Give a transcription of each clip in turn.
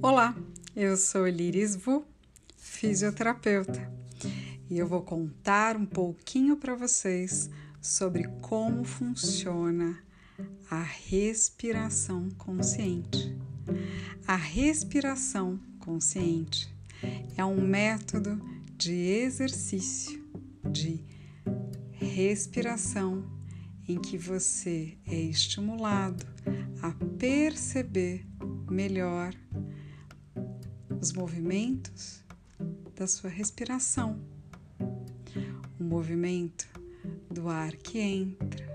Olá, eu sou Liris Vu, fisioterapeuta, e eu vou contar um pouquinho para vocês sobre como funciona a respiração consciente. A respiração consciente é um método de exercício de respiração em que você é estimulado a perceber melhor os movimentos da sua respiração. O movimento do ar que entra,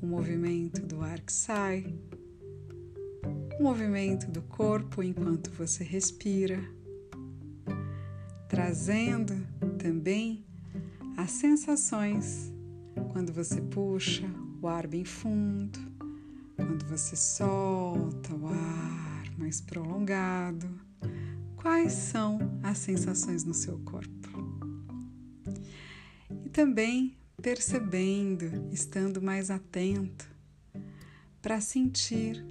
o movimento do ar que sai, o movimento do corpo enquanto você respira, trazendo também as sensações quando você puxa o ar bem fundo, quando você solta o ar mais prolongado quais são as sensações no seu corpo. E também percebendo, estando mais atento para sentir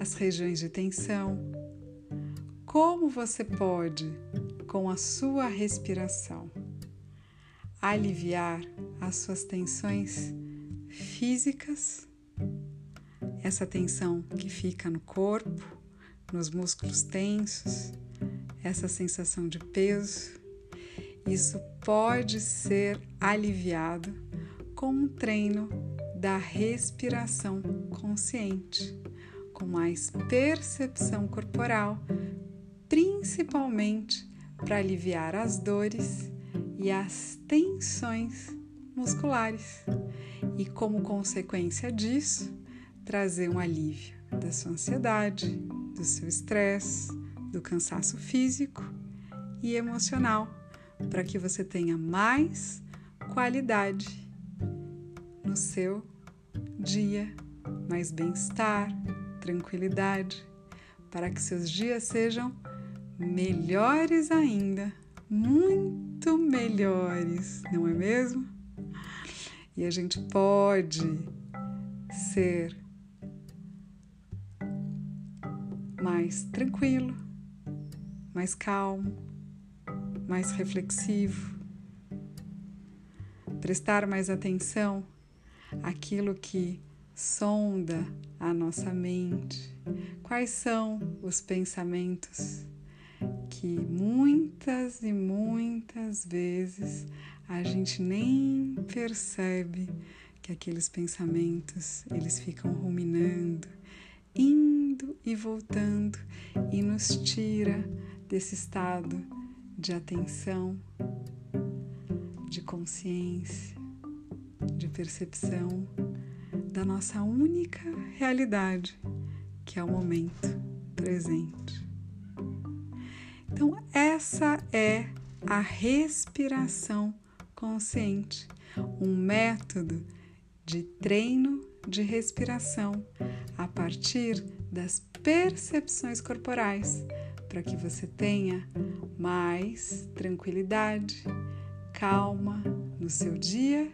as regiões de tensão. Como você pode, com a sua respiração, aliviar as suas tensões físicas, essa tensão que fica no corpo, nos músculos tensos essa sensação de peso, isso pode ser aliviado com um treino da respiração consciente, com mais percepção corporal, principalmente para aliviar as dores e as tensões musculares. E, como consequência disso, trazer um alívio da sua ansiedade, do seu estresse, do cansaço físico e emocional, para que você tenha mais qualidade no seu dia, mais bem-estar, tranquilidade, para que seus dias sejam melhores ainda, muito melhores, não é mesmo? E a gente pode ser mais tranquilo, mais calmo, mais reflexivo, prestar mais atenção àquilo que sonda a nossa mente, quais são os pensamentos que muitas e muitas vezes a gente nem percebe que aqueles pensamentos eles ficam ruminando, indo e voltando e nos tira desse estado de atenção, de consciência, de percepção da nossa única realidade, que é o momento presente. Então, essa é a respiração consciente, um método de treino de respiração a partir das percepções corporais para que você tenha mais tranquilidade, calma no seu dia,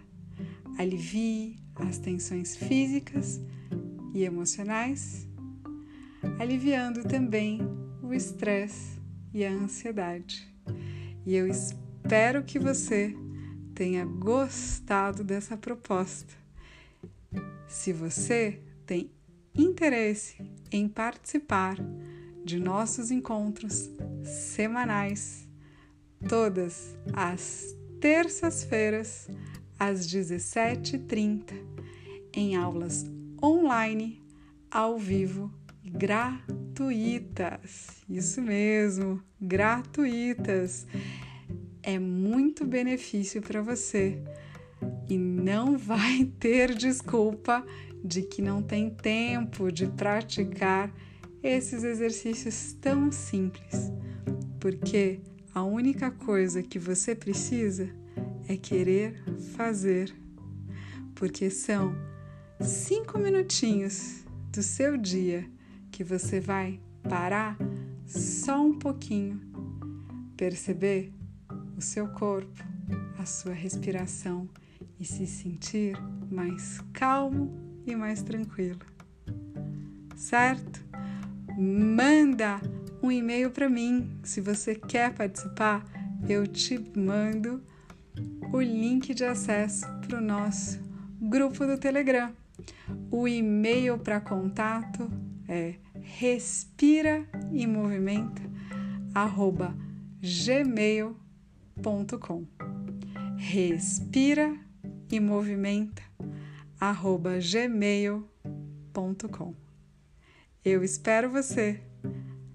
alivie as tensões físicas e emocionais, aliviando também o estresse e a ansiedade. E eu espero que você tenha gostado dessa proposta. Se você tem interesse em participar de nossos encontros semanais, todas as terças-feiras, às 17h30, em aulas online, ao vivo, gratuitas. Isso mesmo, gratuitas. É muito benefício para você e não vai ter desculpa de que não tem tempo de praticar esses exercícios tão simples, porque a única coisa que você precisa é querer fazer, porque são cinco minutinhos do seu dia que você vai parar só um pouquinho, perceber o seu corpo, a sua respiração e se sentir mais calmo e mais tranquilo. Certo? Manda um e-mail para mim. Se você quer participar, eu te mando o link de acesso para o nosso grupo do Telegram. O e-mail para contato é respira e movimenta arroba gmail.com respira e movimenta arroba gmail.com Eu espero você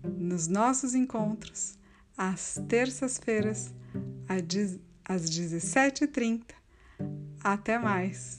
nos nossos encontros às terças-feiras às 17h30. Até mais!